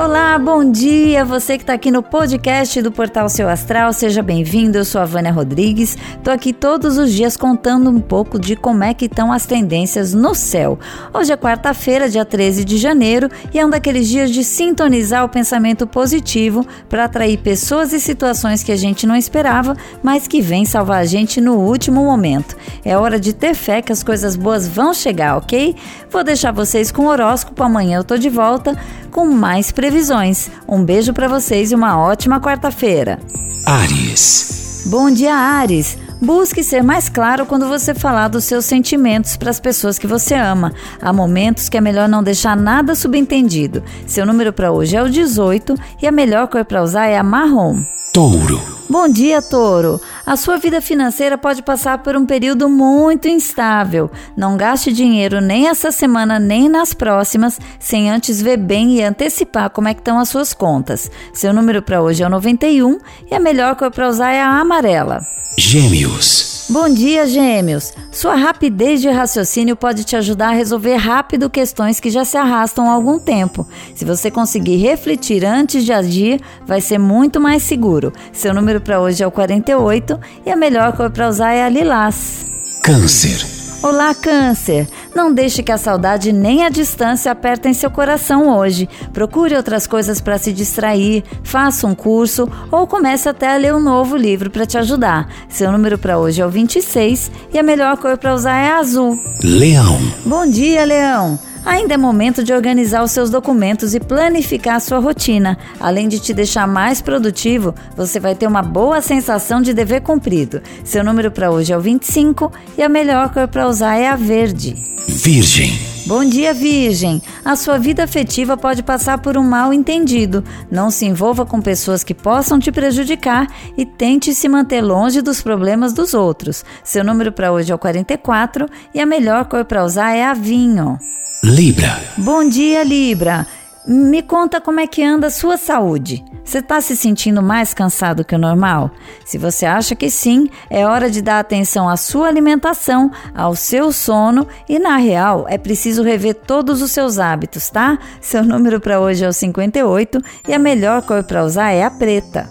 Olá, bom dia! Você que está aqui no podcast do Portal Seu Astral, seja bem-vindo. Eu sou a Vânia Rodrigues. Tô aqui todos os dias contando um pouco de como é que estão as tendências no céu. Hoje é quarta-feira, dia 13 de janeiro, e é um daqueles dias de sintonizar o pensamento positivo para atrair pessoas e situações que a gente não esperava, mas que vêm salvar a gente no último momento. É hora de ter fé que as coisas boas vão chegar, ok? Vou deixar vocês com o horóscopo. Amanhã eu tô de volta com mais previsões. Um beijo para vocês e uma ótima quarta-feira. Ares. Bom dia, Ares. Busque ser mais claro quando você falar dos seus sentimentos para as pessoas que você ama. Há momentos que é melhor não deixar nada subentendido. Seu número para hoje é o 18 e a melhor cor para usar é a marrom. Touro. Bom dia, Touro. A sua vida financeira pode passar por um período muito instável. Não gaste dinheiro nem essa semana nem nas próximas sem antes ver bem e antecipar como é que estão as suas contas. Seu número para hoje é o 91 e a melhor cor para usar é a amarela. Gêmeos. Bom dia, Gêmeos! Sua rapidez de raciocínio pode te ajudar a resolver rápido questões que já se arrastam há algum tempo. Se você conseguir refletir antes de agir, vai ser muito mais seguro. Seu número para hoje é o 48 e a melhor cor para usar é a lilás. Câncer. Olá, Câncer! Não deixe que a saudade nem a distância apertem seu coração hoje. Procure outras coisas para se distrair, faça um curso ou comece até a ler um novo livro para te ajudar. Seu número para hoje é o 26 e a melhor cor para usar é azul. Leão. Bom dia, Leão! Ainda é momento de organizar os seus documentos e planificar a sua rotina. Além de te deixar mais produtivo, você vai ter uma boa sensação de dever cumprido. Seu número para hoje é o 25 e a melhor cor para usar é a verde. Virgem. Bom dia, Virgem! A sua vida afetiva pode passar por um mal entendido. Não se envolva com pessoas que possam te prejudicar e tente se manter longe dos problemas dos outros. Seu número para hoje é o 44 e a melhor cor para usar é a vinho. Libra. Bom dia, Libra. Me conta como é que anda a sua saúde. Você está se sentindo mais cansado que o normal? Se você acha que sim, é hora de dar atenção à sua alimentação, ao seu sono e, na real, é preciso rever todos os seus hábitos, tá? Seu número para hoje é o 58 e a melhor cor para usar é a preta.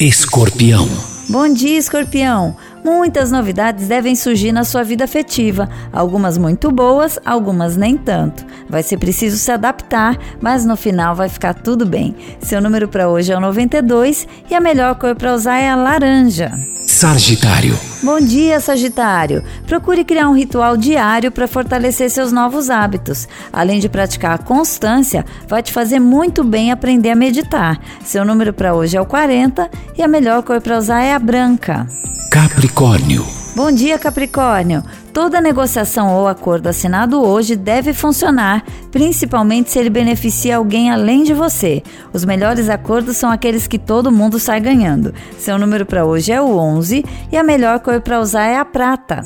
Escorpião. Bom dia, escorpião! Muitas novidades devem surgir na sua vida afetiva, algumas muito boas, algumas nem tanto. Vai ser preciso se adaptar, mas no final vai ficar tudo bem. Seu número para hoje é o 92 e a melhor cor para usar é a laranja. Sagitário. Bom dia, Sagitário! Procure criar um ritual diário para fortalecer seus novos hábitos. Além de praticar a constância, vai te fazer muito bem aprender a meditar. Seu número para hoje é o 40 e a melhor cor para usar é a branca. Capricórnio. Bom dia, Capricórnio! Toda negociação ou acordo assinado hoje deve funcionar, principalmente se ele beneficia alguém além de você. Os melhores acordos são aqueles que todo mundo sai ganhando. Seu número para hoje é o 11 e a melhor cor para usar é a prata.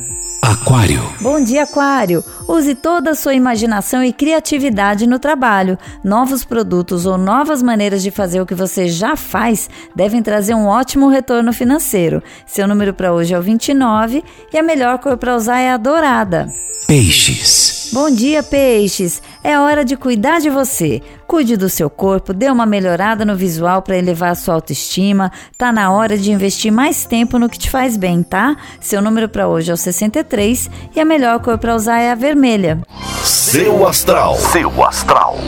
Aquário. Bom dia, Aquário! Use toda a sua imaginação e criatividade no trabalho. Novos produtos ou novas maneiras de fazer o que você já faz devem trazer um ótimo retorno financeiro. Seu número para hoje é o 29 e a melhor cor para usar é a dourada. Peixes. Bom dia, peixes! É hora de cuidar de você. Cuide do seu corpo, dê uma melhorada no visual para elevar a sua autoestima. Tá na hora de investir mais tempo no que te faz bem, tá? Seu número para hoje é o 63 e a melhor cor para usar é a vermelha. Seu Astral. Seu Astral.